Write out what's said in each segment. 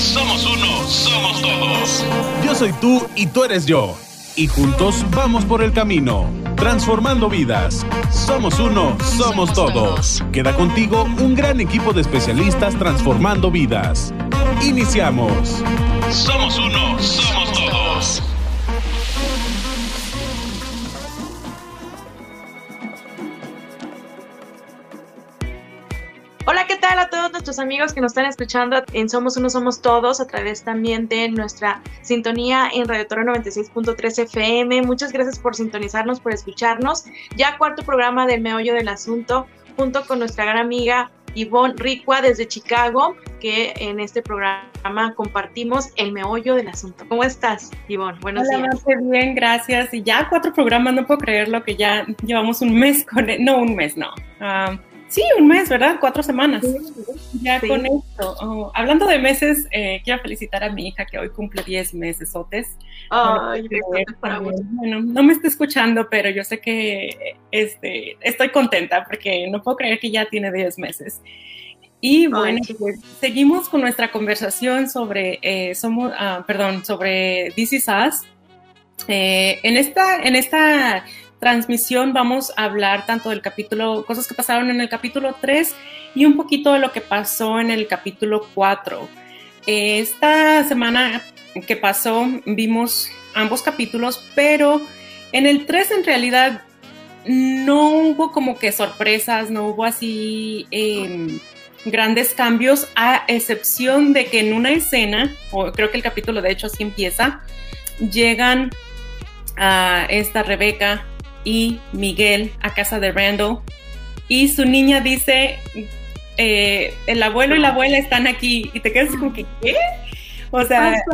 Somos uno, somos todos. Yo soy tú y tú eres yo. Y juntos vamos por el camino, transformando vidas. Somos uno, somos todos. Queda contigo un gran equipo de especialistas transformando vidas. Iniciamos. Somos uno, somos nuestros amigos que nos están escuchando en Somos Uno Somos Todos a través también de nuestra sintonía en Radio Toro 96.3 FM? Muchas gracias por sintonizarnos, por escucharnos. Ya cuarto programa del Meollo del Asunto junto con nuestra gran amiga Ivonne Ricua desde Chicago, que en este programa compartimos el meollo del asunto. ¿Cómo estás, Ivonne? Buenos Hola, días. Marce, bien, gracias. Y ya cuatro programas, no puedo creerlo que ya llevamos un mes con él. No, un mes, no. Ah, sí, un mes, ¿verdad? Cuatro semanas. Ya Sí. con esto. Oh, hablando de meses, eh, quiero felicitar a mi hija que hoy cumple 10 meses, Otes. Ay, No, para bueno, no me está escuchando, pero yo sé que este, estoy contenta porque no puedo creer que ya tiene 10 meses. Y bueno, pues, seguimos con nuestra conversación sobre, eh, somos, ah, perdón, sobre This Is Us. Eh, en, esta, en esta transmisión vamos a hablar tanto del capítulo, cosas que pasaron en el capítulo 3 y un poquito de lo que pasó en el capítulo 4. Eh, esta semana que pasó vimos ambos capítulos, pero en el 3 en realidad no hubo como que sorpresas, no hubo así em, grandes cambios, a excepción de que en una escena, o creo que el capítulo de hecho así empieza, llegan a esta Rebeca y Miguel a casa de Randall. Y su niña dice, eh, el abuelo y la abuela están aquí. Y te quedas como que, ¿qué? O sea,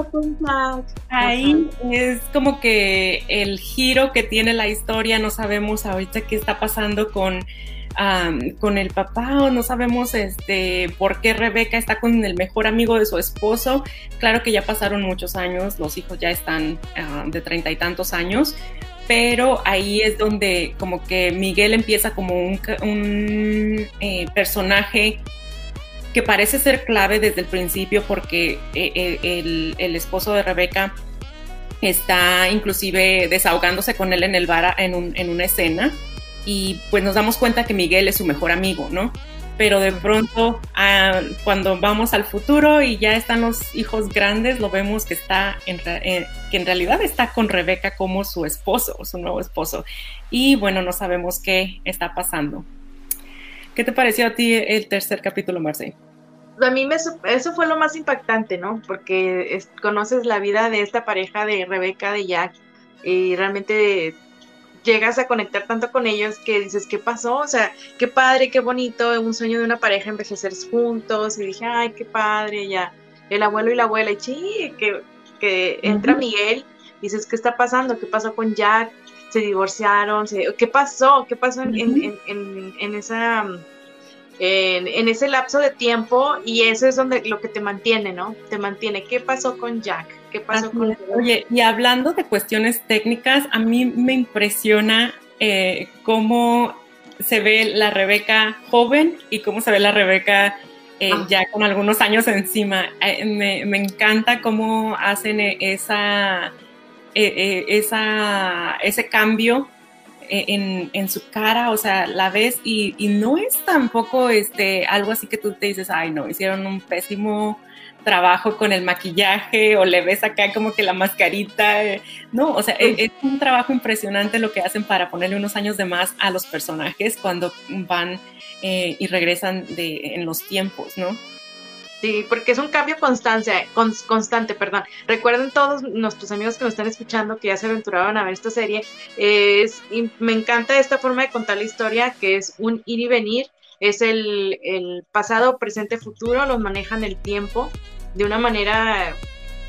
ahí es como que el giro que tiene la historia, no sabemos ahorita qué está pasando con, um, con el papá o no sabemos este, por qué Rebeca está con el mejor amigo de su esposo. Claro que ya pasaron muchos años, los hijos ya están uh, de treinta y tantos años, pero ahí es donde como que Miguel empieza como un, un eh, personaje que parece ser clave desde el principio porque eh, el, el, esposo de Rebeca está inclusive desahogándose con él en el bar en, un, en, una escena y pues nos damos cuenta que Miguel es su mejor amigo, ¿no? Pero de pronto ah, cuando vamos al futuro y ya están los hijos grandes, lo vemos que está en, eh, que en realidad está con Rebeca como su esposo, su nuevo esposo. Y bueno, no sabemos qué está pasando. ¿Qué te pareció a ti el tercer capítulo, Marce? A mí me, eso fue lo más impactante, ¿no? Porque es, conoces la vida de esta pareja de Rebeca, de Jack, y realmente llegas a conectar tanto con ellos que dices, ¿qué pasó? O sea, qué padre, qué bonito, un sueño de una pareja envejecer juntos, y dije, ay, qué padre, ya, el abuelo y la abuela, y sí, que, que entra uh -huh. Miguel, dices, ¿qué está pasando? ¿Qué pasó con Jack? Se divorciaron, se, ¿qué pasó? ¿Qué pasó en, uh -huh. en, en, en esa en, en, ese lapso de tiempo y eso es donde lo que te mantiene, ¿no? Te mantiene. ¿Qué pasó con Jack? ¿Qué pasó Así con es. Oye, y hablando de cuestiones técnicas, a mí me impresiona eh, cómo se ve la Rebeca joven y cómo se ve la Rebeca eh, ah. ya con algunos años encima. Eh, me, me, encanta cómo hacen esa, esa, ese cambio en, en, su cara, o sea, la ves y, y, no es tampoco este, algo así que tú te dices, ay no, hicieron un pésimo trabajo con el maquillaje o le ves acá como que la mascarita, eh, no, o sea, es, es, un trabajo impresionante lo que hacen para ponerle unos años de más a los personajes cuando van eh, y regresan de, en los tiempos, ¿no? Sí, porque es un cambio constante, constante, perdón. Recuerden todos nuestros amigos que nos están escuchando que ya se aventuraron a ver esta serie. Es, me encanta esta forma de contar la historia, que es un ir y venir. Es el, el pasado, presente, futuro, los manejan el tiempo de una manera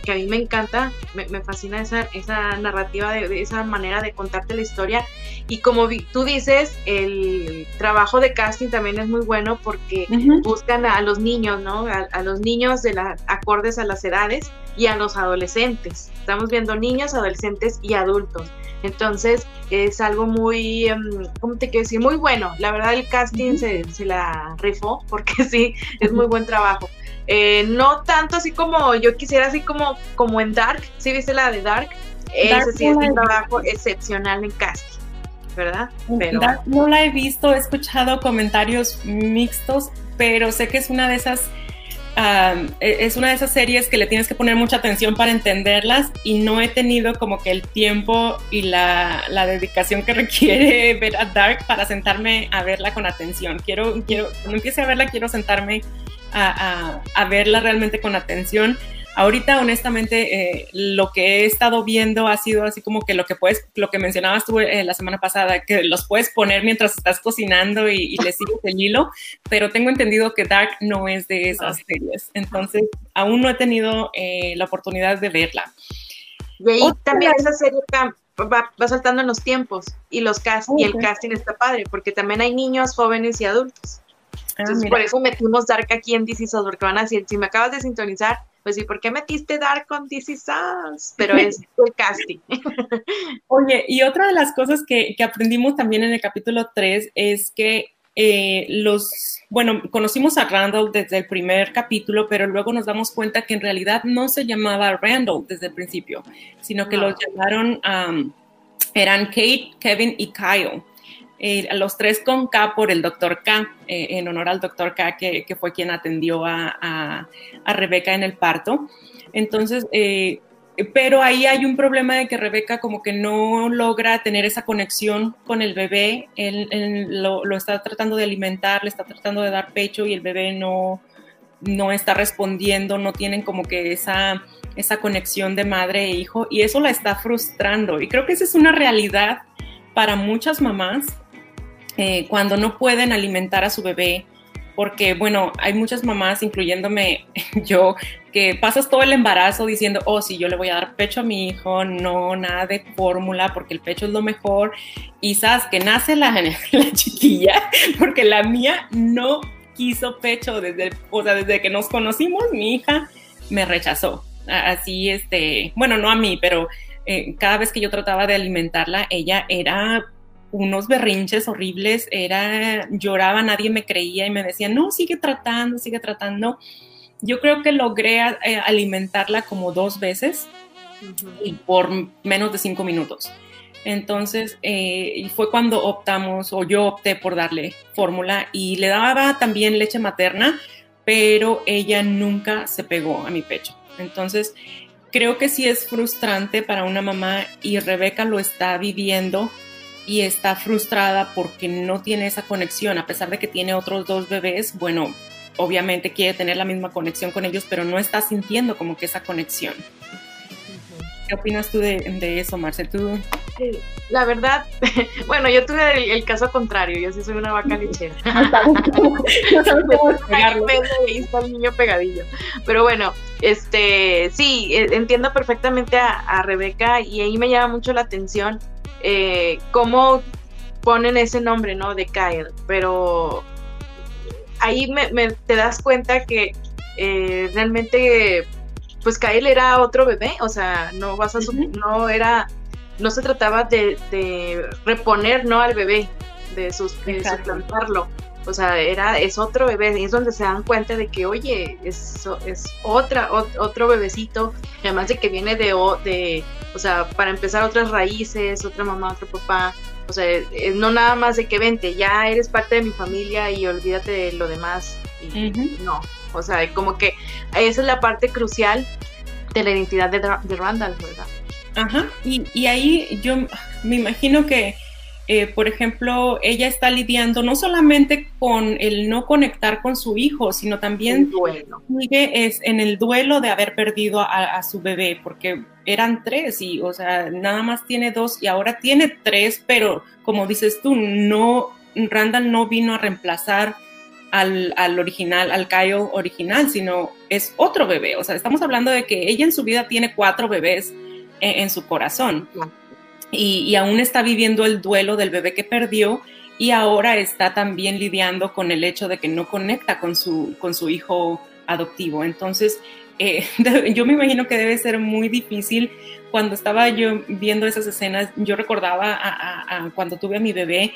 que a mí me encanta, me, me fascina esa, esa narrativa, de, de, esa manera de contarte la historia. Y como vi, tú dices, el trabajo de casting también es muy bueno porque uh -huh. buscan a, a, los niños, ¿no? A, a, los niños de la, acordes a las edades y a los adolescentes. Estamos viendo niños, adolescentes y adultos. Entonces es algo muy, um, ¿cómo te quiero decir? Muy bueno. La verdad el casting uh -huh. se, se, la rifó porque sí, es muy buen trabajo. Eh, no tanto así como yo quisiera, así como, como en Dark. ¿Sí viste la de Dark? Ese sí es un trabajo excepcional en casting, ¿verdad? Pero... no la he visto, he escuchado comentarios mixtos, pero sé que es una de esas e, es una de esas series que le tienes que poner mucha atención para entenderlas y no he tenido como que el tiempo y la, dedicación que requiere ver a Dark para sentarme a verla con atención. Quiero, quiero, cuando empiece a verla, quiero sentarme a verla realmente con atención Ahorita, honestamente, eh, lo que he estado viendo ha sido así como que lo que puedes, lo que mencionabas tú eh, la semana pasada, que los puedes poner mientras estás cocinando y, le sigues el hilo, pero tengo entendido que Dark no es de esas series. Entonces, aún no he tenido eh, la oportunidad de verla. Y ahí también esa serie va, saltando en los tiempos y los cast y el casting está padre, porque también hay niños, jóvenes y adultos. Ah, Entonces, por eso metimos Dark aquí en DC porque van a decir, si me acabas de sintonizar, pues sí, ¿por qué metiste Dark con DC Sans? Pero es el casting. Oye, y otra de las cosas que, aprendimos también en el capítulo 3 es que eh, los, bueno, conocimos a Randall desde el primer capítulo, pero luego nos damos cuenta que en realidad no se llamaba Randall desde el principio, sino que los llamaron, eran Kate, Kevin y Kyle. Eh, los tres con K por el doctor K, eh, en honor al doctor K, que, fue quien atendió a, Rebeca en el parto. Entonces, eh, pero ahí hay un problema de que Rebeca como que no logra tener esa conexión con el bebé, él, lo, está tratando de alimentar, le está tratando de dar pecho y el bebé no, no está respondiendo, no tienen como que esa, esa conexión de madre e hijo y eso la está frustrando. Y creo que esa es una realidad para muchas mamás eh, cuando no pueden alimentar a su bebé, porque bueno, hay muchas mamás, incluyéndome yo, que pasas todo el embarazo diciendo, oh, sí, yo le voy a dar pecho a mi hijo, no, nada de fórmula, porque el pecho es lo mejor, y sabes que nace la, la chiquilla, porque la mía no quiso pecho desde, o sea, desde que nos conocimos, mi hija me rechazó. Así, este, bueno, no a mí, pero eh, cada vez que yo trataba de alimentarla, ella era unos berrinches horribles, era, lloraba, nadie me creía y me decía, no, sigue tratando, sigue tratando. Yo creo que logré eh, alimentarla como dos veces y por menos de cinco minutos. Entonces, eh, fue cuando optamos, o yo opté por darle fórmula y le daba también leche materna, pero ella nunca se pegó a mi pecho. Entonces, creo que sí es frustrante para una mamá y Rebeca lo está viviendo y está frustrada porque no tiene esa conexión, a pesar de que tiene otros dos bebés, bueno, obviamente quiere tener la misma conexión con ellos, pero no está sintiendo como que esa conexión. ¿Qué opinas tú de, eso, Marce? ¿Tú? La verdad, bueno, yo tuve el, caso contrario, yo sí soy una vaca lechera. ahí está el niño pegadillo. Pero bueno, este, sí, e, entiendo perfectamente a, a Rebeca y ahí me llama mucho la atención eh, cómo ponen ese nombre, ¿no? De Kyle, pero ahí me, te das cuenta que eh, realmente, pues Kyle era otro bebé, o sea, no vas a, no era, no se trataba de, reponer, ¿no? Al bebé, de, sus, suplantarlo. O sea, era, es otro bebé, y es donde se dan cuenta de que, oye, es, es otra, otro bebecito, además de que viene de, de, o sea, para empezar otras raíces, otra mamá, otro papá, o sea, no nada más de que vente, ya eres parte de mi familia y olvídate de lo demás. Y No, o sea, como que esa es la parte crucial de la identidad de, de Randall, ¿verdad? Ajá, y, y ahí yo me imagino que eh, por ejemplo, ella está lidiando no solamente con el no conectar con su hijo, sino también sigue es en el duelo de haber perdido a, su bebé, porque eran tres y, o sea, nada más tiene dos y ahora tiene tres, pero como dices tú, no, Randall no vino a reemplazar al, original, al Kyle original, sino es otro bebé. O sea, estamos hablando de que ella en su vida tiene cuatro bebés en, su corazón y, aún está viviendo el duelo del bebé que perdió y ahora está también lidiando con el hecho de que no conecta con su, con su hijo adoptivo. Entonces, eh, yo me imagino que debe ser muy difícil. Cuando estaba yo viendo esas escenas, yo recordaba cuando tuve a mi bebé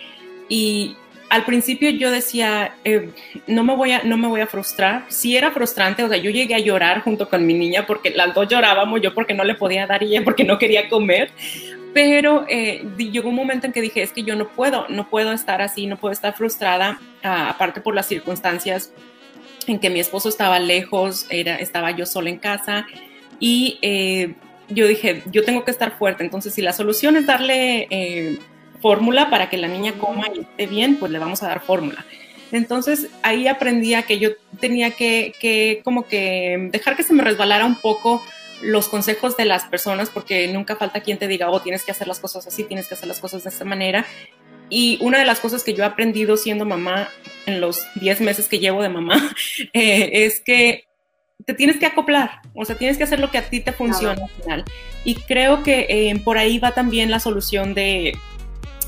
y al principio yo decía, eh, no, me voy a, no me voy a frustrar. Sí era frustrante, o sea, yo llegué a llorar junto con mi niña porque las dos llorábamos, yo porque no le podía dar y ella porque no quería comer. Pero eh, llegó un momento en que dije, es que yo no puedo, no puedo estar así, no puedo estar frustrada, ah, aparte por las circunstancias en que mi esposo estaba lejos, era, estaba yo sola en casa y eh, yo dije, yo tengo que estar fuerte, entonces si la solución es darle fórmula para que la niña coma y esté bien, pues le vamos a dar fórmula. Entonces ahí aprendí a que yo tenía que, que, como que dejar que se me resbalara un poco los consejos de las personas, porque nunca falta quien te diga, oh, tienes que hacer las cosas así, tienes que hacer las cosas de esta manera. Y una de las cosas que yo he aprendido siendo mamá en los 10 meses que llevo de mamá eh, es que te tienes que acoplar, o sea, tienes que hacer lo que a ti te funciona al final. Y creo que eh, por ahí va también la solución de,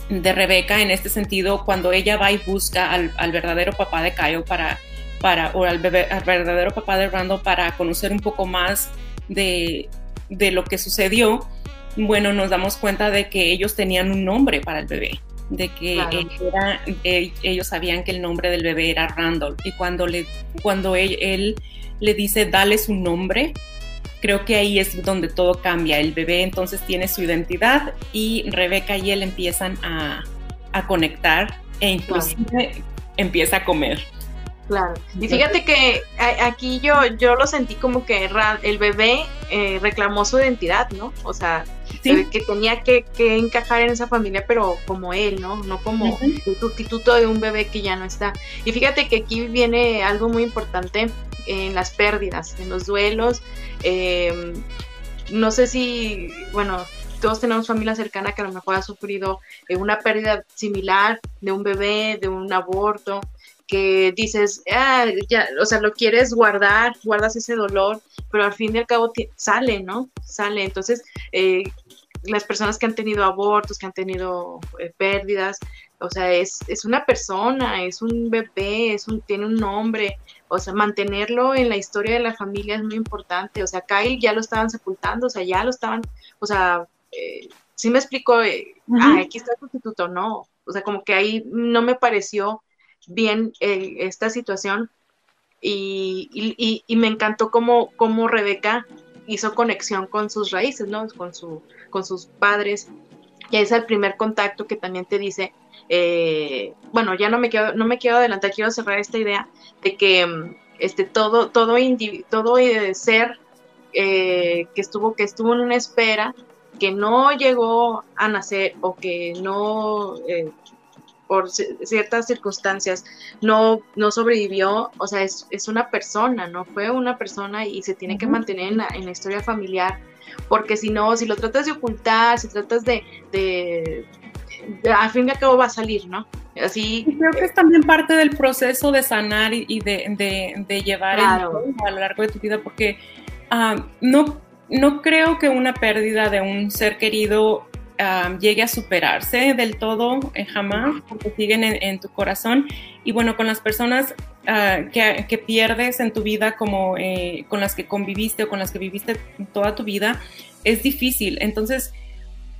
de Rebeca en este sentido cuando ella va y busca al, verdadero papá de Kyle para, para o al, bebé, al, verdadero papá de Randall para conocer un poco más de, de lo que sucedió, bueno, nos damos cuenta de que ellos tenían un nombre para el bebé, de que e, ellos sabían que el nombre del bebé era Randall y cuando, le, cuando él, él le dice dale su nombre, creo que ahí es donde todo cambia. El bebé entonces tiene su identidad y Rebeca y él empiezan a, conectar e inclusive empieza a comer. Claro. Y fíjate que aquí yo, yo lo sentí como que el bebé eh, reclamó su identidad, ¿no? O sea, que tenía que, encajar en esa familia, pero como él, ¿no? No como el sustituto de un bebé que ya no está. Y fíjate que aquí viene algo muy importante en las pérdidas, en los duelos. Em, no sé si, bueno, todos tenemos familia cercana que a lo mejor ha sufrido eh, una pérdida similar de un bebé, de un aborto, que dices, ah, ya, o sea, lo quieres guardar, guardas ese dolor, pero al fin y al cabo sale, ¿no? Sale. Entonces, eh, las personas que han tenido abortos, que han tenido eh, pérdidas, o sea, es, es, una persona, es un bebé, es un, tiene un nombre, o sea, mantenerlo en la historia de la familia es muy importante, o sea, Kyle ya lo estaban sepultando, o sea, ya lo estaban, o sea, eh, sí me explico, eh, ah, aquí está el sustituto, no, o sea, como que ahí no me pareció bien esta situación y, y, y, me encantó cómo, cómo Rebeca hizo conexión con sus raíces, ¿no? Con, su, con sus padres. Y es el primer contacto que también te dice, eh, bueno, ya no me, quiero, no me quiero adelantar, quiero cerrar esta idea de que este, todo, todo, todo eh, ser eh, que, estuvo, que estuvo en una espera, que no llegó a nacer o que no por ciertas circunstancias no, no sobrevivió, o sea, es, es, una persona, no fue una persona y se tiene que mantener en la, en la, historia familiar, porque si no, si lo tratas de ocultar, si tratas de, de, al fin y al cabo va a salir, ¿no? Así. creo que es también parte del proceso de sanar y, de, de, llevar a lo largo de tu vida, porque ah, no, no creo que una pérdida de un ser querido llegue a superarse del todo eh, jamás, porque siguen en, tu corazón. Y bueno, con las personas ah, que, pierdes en tu vida, como eh, con las que conviviste o con las que viviste toda tu vida, es difícil. Entonces,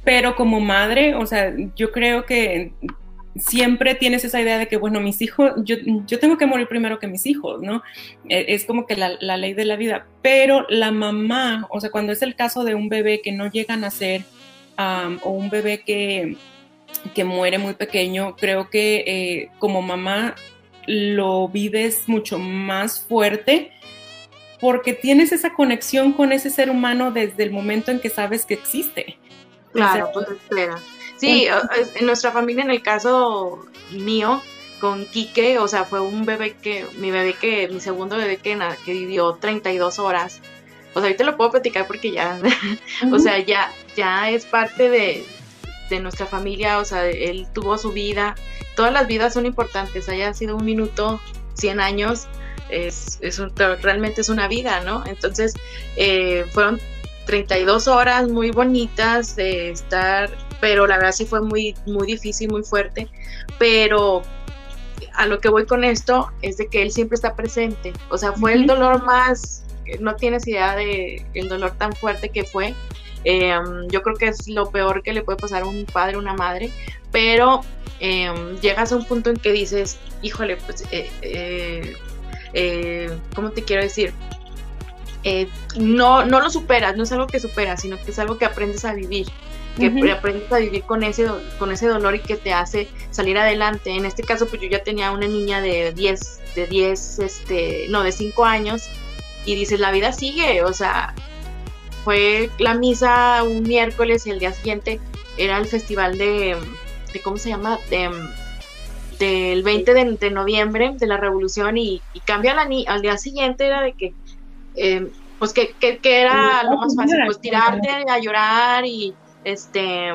pero como madre, o sea, yo creo que siempre tienes esa idea de que, bueno, mis hijos, yo, yo tengo que morir primero que mis hijos, ¿no? E, es como que la, la, ley de la vida. Pero la mamá, o sea, cuando es el caso de un bebé que no llega a nacer, o un bebé que, que, muere muy pequeño, creo que eh, como mamá lo vives mucho más fuerte porque tienes esa conexión con ese ser humano desde el momento en que sabes que existe. Claro, pues espera. Sí, en nuestra familia, en el caso mío, con Quique, o sea, fue un bebé que, mi bebé que, mi segundo bebé que, que vivió 32 horas o sea, ahorita lo puedo platicar porque ya, o sea, ya, ya es parte de, nuestra familia, o sea, él tuvo su vida, todas las vidas son importantes, haya sido un minuto, 100 años, es, es realmente es una vida, ¿no? Entonces, eh, fueron 32 horas muy bonitas de estar, pero la verdad sí fue muy, muy difícil, muy fuerte, pero a lo que voy con esto es de que él siempre está presente, o sea, fue el dolor más no tienes idea de el dolor tan fuerte que fue, Em, yo creo que es lo peor que le puede pasar a un padre o una madre, pero em, llegas a un punto en que dices, híjole, pues, eh, eh, eh, ¿cómo te quiero decir? no, no lo superas, no es algo que superas, sino que es algo que aprendes a vivir que aprendes a vivir con ese, con ese dolor y que te hace salir adelante. En este caso, pues yo ya tenía una niña de 10, de 10, este, no, de 5 años, y dices, la vida sigue, o sea, fue la misa un miércoles y el día siguiente era el festival de, de ¿cómo se llama? De, del 20 de, noviembre de la revolución y, cambia la al día siguiente era de que eh, pues que, que, era lo más fácil pues tirarte a llorar y este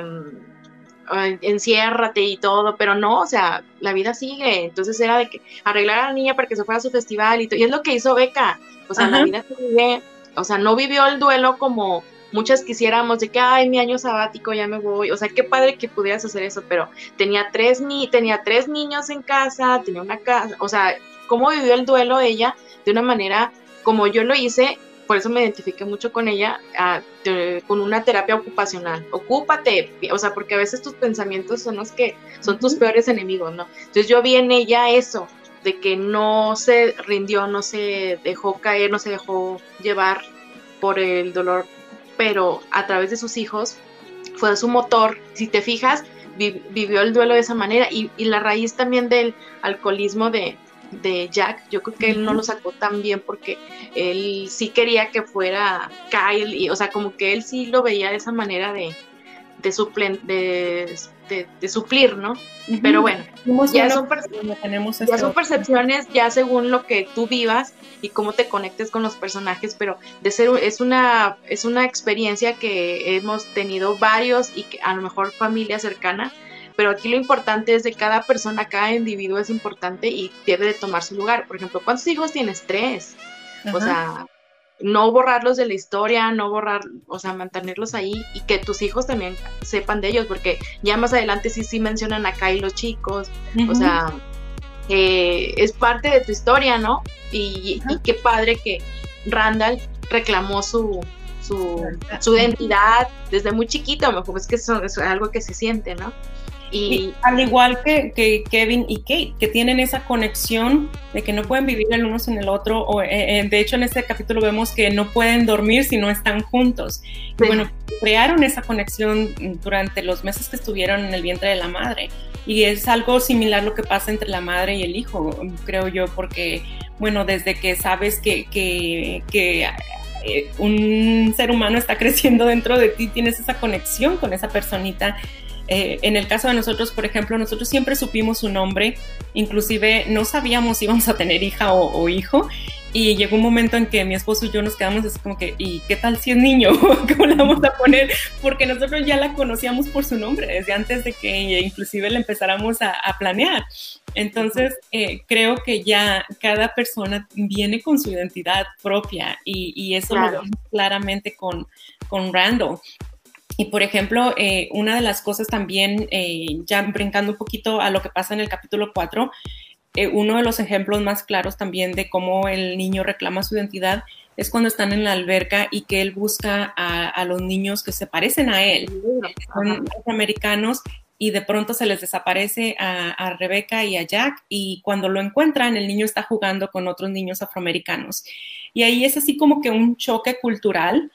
enciérrate y todo, pero no, o sea, la vida sigue, entonces era de que arreglar a la niña para que se fuera a su festival y, y es lo que hizo Beca, o sea, la vida sigue, o sea, no vivió el duelo como muchas quisiéramos de que, ay, mi año sabático, ya me voy, o sea, qué padre que pudieras hacer eso, pero tenía tres, ni tenía tres niños en casa, tenía una casa, o sea, cómo vivió el duelo ella de una manera como yo lo hice por eso me identifiqué mucho con ella, con una terapia ocupacional. Ocúpate, o sea, porque a veces tus pensamientos son los que son tus peores enemigos, ¿no? Entonces yo vi en ella eso, de que no se rindió, no se dejó caer, no se dejó llevar por el dolor, pero a través de sus hijos fue su motor. Si te fijas, vivió el duelo de esa manera y la raíz también del alcoholismo de, de Jack, yo creo que él no lo sacó tan bien porque él sí quería que fuera Kyle, y, o sea, como que él sí lo veía de esa manera de, de, de, suplir, ¿no? Pero bueno, ya, son, tenemos ya son percepciones ya según lo que tú vivas y cómo te conectes con los personajes, pero de ser es una es una experiencia que hemos tenido varios y que a lo mejor familia cercana pero aquí lo importante es de cada persona, cada individuo es importante y debe de tomar su lugar. Por ejemplo, ¿cuántos hijos tienes? Tres. O sea, no borrarlos de la historia, no borrar, o sea, mantenerlos ahí y que tus hijos también sepan de ellos, porque ya más adelante sí, sí mencionan acá y los chicos, o sea, eh, es parte de tu historia, ¿no? Y, qué padre que Randall reclamó su, su, su identidad desde muy chiquito, a lo mejor es que eso es algo que se siente, ¿no? Y, al igual que, Kevin y Kate, que tienen esa conexión de que no pueden vivir el uno sin el otro, o eh, eh, de hecho en este capítulo vemos que no pueden dormir si no están juntos. Y bueno, crearon esa conexión durante los meses que estuvieron en el vientre de la madre. Y es algo similar lo que pasa entre la madre y el hijo, creo yo, porque, bueno, desde que sabes que, que, que eh, un ser humano está creciendo dentro de ti, tienes esa conexión con esa personita eh, en el caso de nosotros, por ejemplo, nosotros siempre supimos su nombre, inclusive no sabíamos si íbamos a tener hija o, hijo, y llegó un momento en que mi esposo y yo nos quedamos así como que, ¿y qué tal si es niño? ¿Cómo le vamos a poner? Porque nosotros ya la conocíamos por su nombre, desde antes de que inclusive le empezáramos a, planear. Entonces, eh, creo que ya cada persona viene con su identidad propia y, eso lo vemos claramente con, con Randall. Y por ejemplo, eh, una de las cosas también, eh, ya brincando un poquito a lo que pasa en el capítulo 4, eh, uno de los ejemplos más claros también de cómo el niño reclama su identidad es cuando están en la alberca y que él busca a, los niños que se parecen a él, son americanos, y de pronto se les desaparece a, a Rebeca y a Jack y cuando lo encuentran el niño está jugando con otros niños afroamericanos. Y ahí es así como que un choque cultural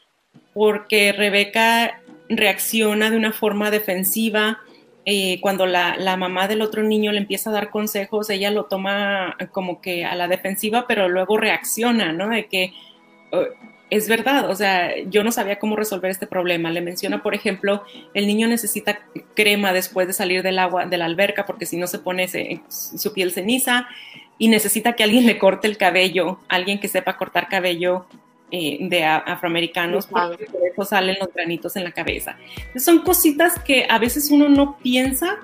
porque Rebeca reacciona de una forma defensiva. Eh, cuando la, mamá del otro niño le empieza a dar consejos, ella lo toma como que a la defensiva, pero luego reacciona, ¿no? De que oh, es verdad, o sea, yo no sabía cómo resolver este problema. Le menciona, por ejemplo, el niño necesita crema después de salir del agua, de la alberca, porque si no se pone su piel ceniza y necesita que alguien le corte el cabello, alguien que sepa cortar cabello eh, de afroamericanos, porque por eso salen los granitos en la cabeza. son cositas que a veces uno no piensa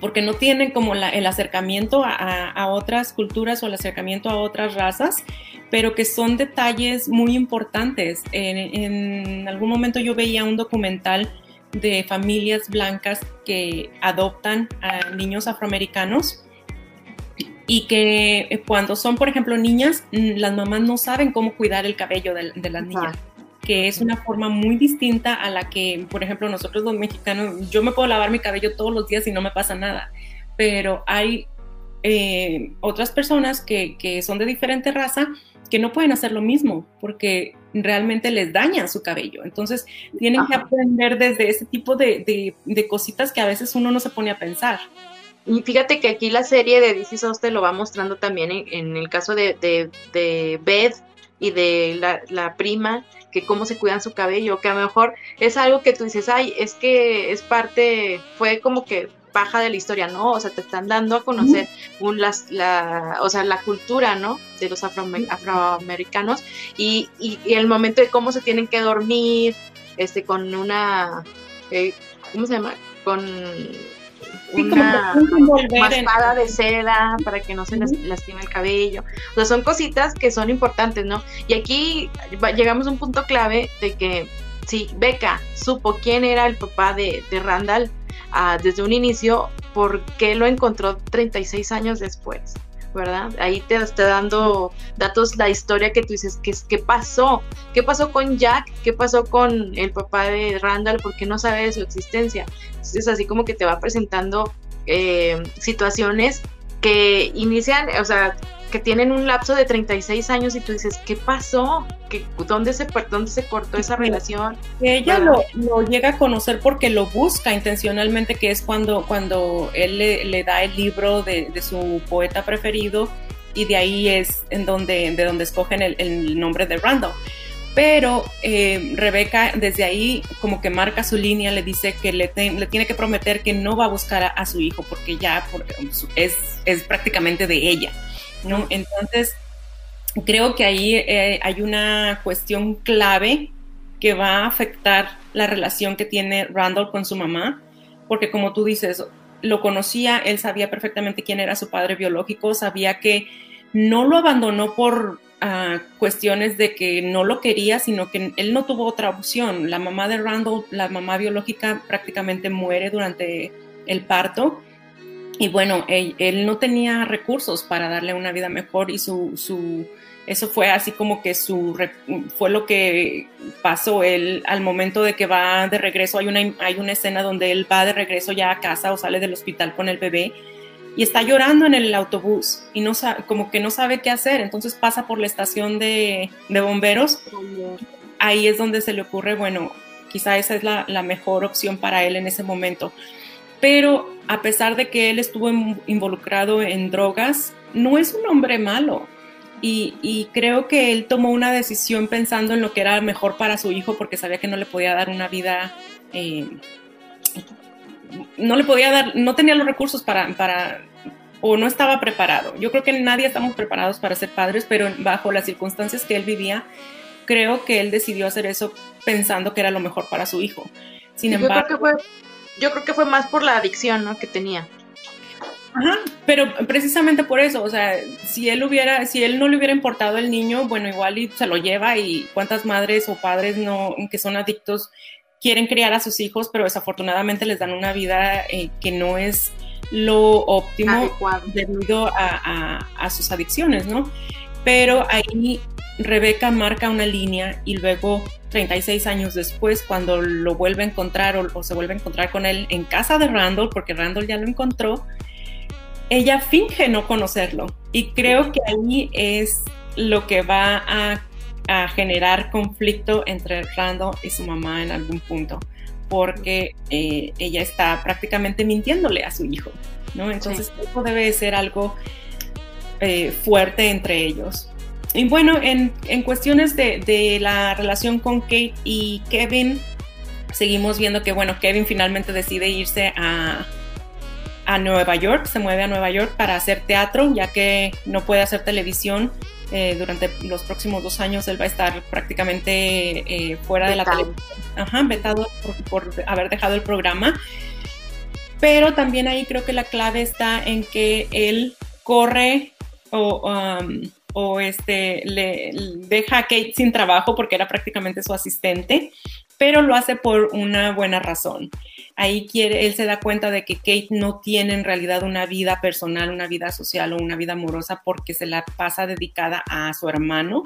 porque no tienen como el acercamiento a, otras culturas o el acercamiento a otras razas, pero que son detalles muy importantes. en, algún momento yo veía un documental de familias blancas que adoptan a niños afroamericanos y que eh, cuando son, por ejemplo, niñas, mm, las mamás no saben cómo cuidar el cabello de, las niñas. que es una forma muy distinta a la que, por ejemplo, nosotros los mexicanos, yo me puedo lavar mi cabello todos los días y no me pasa nada, pero hay eh, otras personas que, que, son de diferente raza que no pueden hacer lo mismo porque realmente les dañan su cabello. Entonces tienen que aprender desde ese tipo de, de, de, cositas que a veces uno no se pone a pensar. Y fíjate que aquí la serie de DC Sos te lo va mostrando también en, en el caso de, de Beth y de la, la prima, que cómo se cuidan su cabello, que a lo mejor es algo que tú dices, ay, es que es parte, fue como que paja de la historia, ¿no? O sea, te están dando a conocer un, las, la, o sea, la cultura, ¿no? De los afroamericanos y, y, y, el momento de cómo se tienen que dormir, este, con una, eh, ¿cómo se llama? Con una maspada de seda para que no se les lastime el cabello. O sea, son cositas que son importantes, ¿no? Y aquí llegamos a un punto clave de que si Becca supo quién era el papá de, de Randall uh, desde un inicio, ¿por qué lo encontró 36 años después? ¿Verdad? Ahí te está dando datos la historia que tú dices, ¿qué, ¿qué pasó? ¿Qué pasó con Jack? ¿Qué pasó con el papá de Randall? ¿Por qué no sabe de su existencia? Entonces así como que te va presentando eh, situaciones que inician, o sea, que tienen un lapso de 36 años y tú dices, ¿qué pasó? ¿Qué, dónde, se, ¿Dónde se cortó esa relación? Ella lo, lo, llega a conocer porque lo busca intencionalmente, que es cuando, cuando él le, le da el libro de, de, su poeta preferido y de ahí es en donde, de donde escogen el, el nombre de Randall. Pero eh, Rebeca desde ahí como que marca su línea, le dice que le, te, le tiene que prometer que no va a buscar a, a su hijo porque ya por, es, es prácticamente de ella. ¿No? Entonces, creo que ahí eh, hay una cuestión clave que va a afectar la relación que tiene Randall con su mamá, porque como tú dices, lo conocía, él sabía perfectamente quién era su padre biológico, sabía que no lo abandonó por uh, cuestiones de que no lo quería, sino que él no tuvo otra opción. La mamá de Randall, la mamá biológica, prácticamente muere durante el parto y bueno, él, no tenía recursos para darle una vida mejor y su, su, eso fue así como que su, fue lo que pasó. Él, al momento de que va de regreso, hay una, hay una escena donde él va de regreso ya a casa o sale del hospital con el bebé y está llorando en el autobús y no sabe, como que no sabe qué hacer. Entonces pasa por la estación de, de bomberos. Ahí es donde se le ocurre, bueno, quizá esa es la mejor opción para él en ese momento pero a pesar de que él estuvo involucrado en drogas, no es un hombre malo. Y, y, creo que él tomó una decisión pensando en lo que era mejor para su hijo porque sabía que no le podía dar una vida, eh, no le podía dar, no tenía los recursos para, para, o no estaba preparado. Yo creo que nadie estamos preparados para ser padres, pero bajo las circunstancias que él vivía, creo que él decidió hacer eso pensando que era lo mejor para su hijo. Sin embargo, yo creo que fue más por la adicción, ¿no? Que tenía. Ajá, pero precisamente por eso, o sea, si él hubiera, si él no le hubiera importado el niño, bueno, igual y se lo lleva y cuántas madres o padres no, que son adictos quieren criar a sus hijos, pero desafortunadamente les dan una vida eh, que no es lo óptimo Adecuado. debido a, a, a sus adicciones, ¿no? Pero ahí Rebeca marca una línea y luego 36 años después, cuando lo vuelve a encontrar o, o, se vuelve a encontrar con él en casa de Randall, porque Randall ya lo encontró, ella finge no conocerlo. Y creo que ahí es lo que va a, a generar conflicto entre Randall y su mamá en algún punto, porque eh, ella está prácticamente mintiéndole a su hijo, ¿no? Entonces, sí. eso debe ser algo eh, fuerte entre ellos. Y bueno, en, en cuestiones de, de, la relación con Kate y Kevin, seguimos viendo que, bueno, Kevin finalmente decide irse a, a Nueva York, se mueve a Nueva York para hacer teatro, ya que no puede hacer televisión. Eh, durante los próximos dos años él va a estar prácticamente eh, fuera vetado. de la televisión, Ajá, vetado por, por haber dejado el programa. Pero también ahí creo que la clave está en que él corre o... Um, o este, le, deja a Kate sin trabajo porque era prácticamente su asistente, pero lo hace por una buena razón. Ahí quiere, él se da cuenta de que Kate no tiene en realidad una vida personal, una vida social o una vida amorosa porque se la pasa dedicada a su hermano.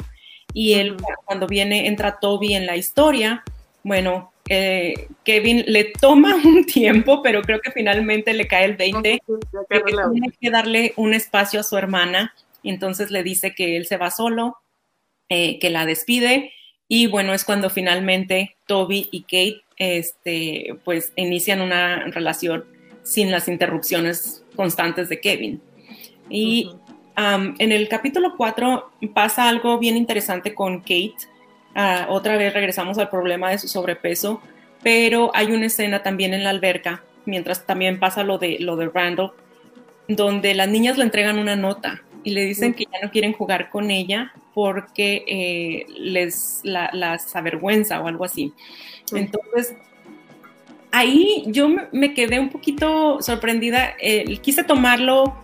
Y él, cuando viene, entra Toby en la historia, bueno, eh, Kevin le toma un tiempo, pero creo que finalmente le cae el 20, que tiene que darle un espacio a su hermana, y entonces le dice que él se va solo, eh, que la despide, y bueno, es cuando finalmente Toby y Kate, este, pues inician una relación sin las interrupciones constantes de Kevin. Y en el capítulo 4 pasa algo bien interesante con Kate. Ah, otra vez regresamos al problema de su sobrepeso, pero hay una escena también en la alberca, mientras también pasa lo de, lo de Randall, donde las niñas le entregan una nota y le dicen que ya no quieren jugar con ella porque eh, les las avergüenza o algo así. Entonces, ahí yo me quedé un poquito sorprendida, eh, quise tomarlo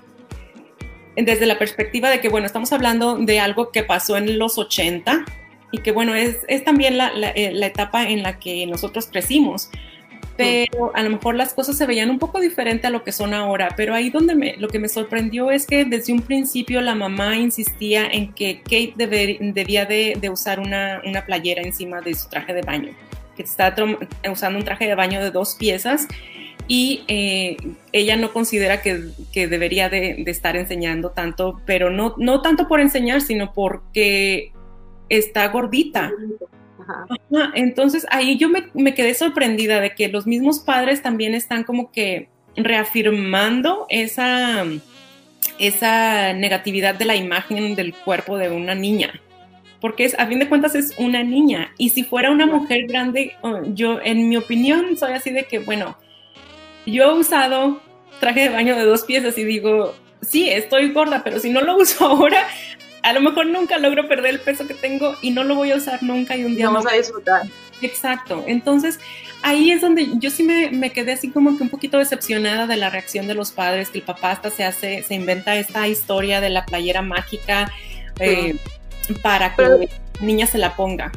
desde la perspectiva de que, bueno, estamos hablando de algo que pasó en los 80 y que, bueno, es, es también la, eh, la, etapa en la que nosotros crecimos. Pero a lo mejor las cosas se veían un poco diferente a lo que son ahora. Pero ahí donde me, lo que me sorprendió es que desde un principio la mamá insistía en que Kate debía de, de usar una, una, playera encima de su traje de baño. Que está usando un traje de baño de dos piezas y eh, ella no considera que, debería de, estar enseñando tanto, pero no, no tanto por enseñar, sino porque está gordita. Entonces ahí yo me, quedé sorprendida de que los mismos padres también están como que reafirmando esa, esa negatividad de la imagen del cuerpo de una niña. Porque es, a fin de cuentas es una niña. Y si fuera una mujer grande, oh, yo en mi opinión soy así de que, bueno, yo he usado traje de baño de dos piezas y digo, sí, estoy gorda, pero si no lo uso ahora, a lo mejor nunca logro perder el peso que tengo y no lo voy a usar nunca y un día vamos a disfrutar. Exacto. Entonces, ahí es donde yo sí me, quedé así como que un poquito decepcionada de la reacción de los padres, que el papá hasta se hace, se inventa esta historia de la playera mágica eh, para que la niña se la ponga.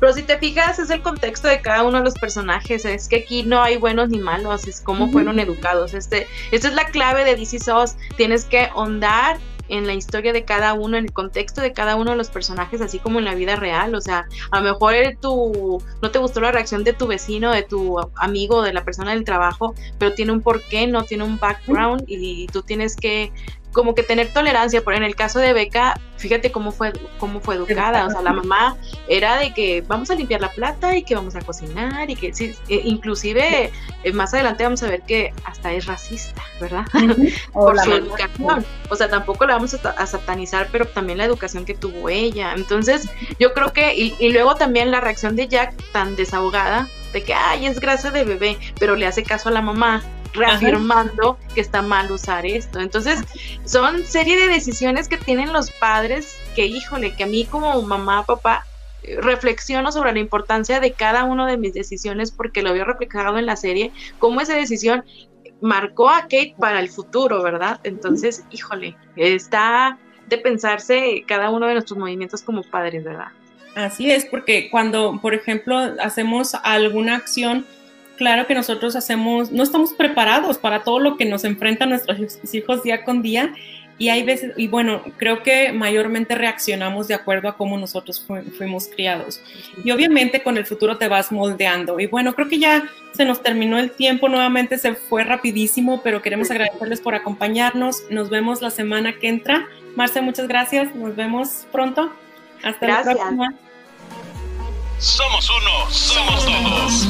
Pero si te fijas, es el contexto de cada uno de los personajes. Es que aquí no hay buenos ni malos, es cómo fueron educados. Este, esta es la clave de DC SOS. Tienes que ahondar en la historia de cada uno, en el contexto de cada uno de los personajes, así como en la vida real. O sea, a lo mejor tu, no te gustó la reacción de tu vecino, de tu amigo, de la persona del trabajo, pero tiene un porqué, no tiene un background y tú tienes que como que tener tolerancia, pero en el caso de Beca, fíjate cómo fue, cómo fue educada, o sea, la mamá era de que vamos a limpiar la plata y que vamos a cocinar y que sí, e inclusive eh, más adelante vamos a ver que hasta es racista, ¿verdad? Por su educación, o sea, tampoco la vamos a, satanizar, pero también la educación que tuvo ella, entonces yo creo que, y, y luego también la reacción de Jack tan desahogada, de que, ay, es grasa de bebé, pero le hace caso a la mamá reafirmando que está mal usar esto. Entonces, son serie de decisiones que tienen los padres que, híjole, que a mí como mamá, papá, reflexiono sobre la importancia de cada una de mis decisiones porque lo había reflejado en la serie, cómo esa decisión marcó a Kate para el futuro, ¿verdad? Entonces, híjole, está de pensarse cada uno de nuestros movimientos como padres, ¿verdad? Así es, porque cuando, por ejemplo, hacemos alguna acción, claro que nosotros hacemos, no estamos preparados para todo lo que nos enfrentan nuestros hijos día con día y hay veces, y bueno, creo que mayormente reaccionamos de acuerdo a cómo nosotros fuimos criados. Y obviamente con el futuro te vas moldeando. Y bueno, creo que ya se nos terminó el tiempo, nuevamente se fue rapidísimo, pero queremos agradecerles por acompañarnos. Nos vemos la semana que entra. Marce, muchas gracias. Nos vemos pronto. Hasta la próxima. Somos uno, somos todos.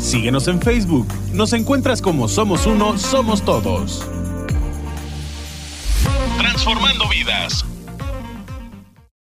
Síguenos en Facebook. Nos encuentras como Somos Uno, Somos Todos. Transformando vidas.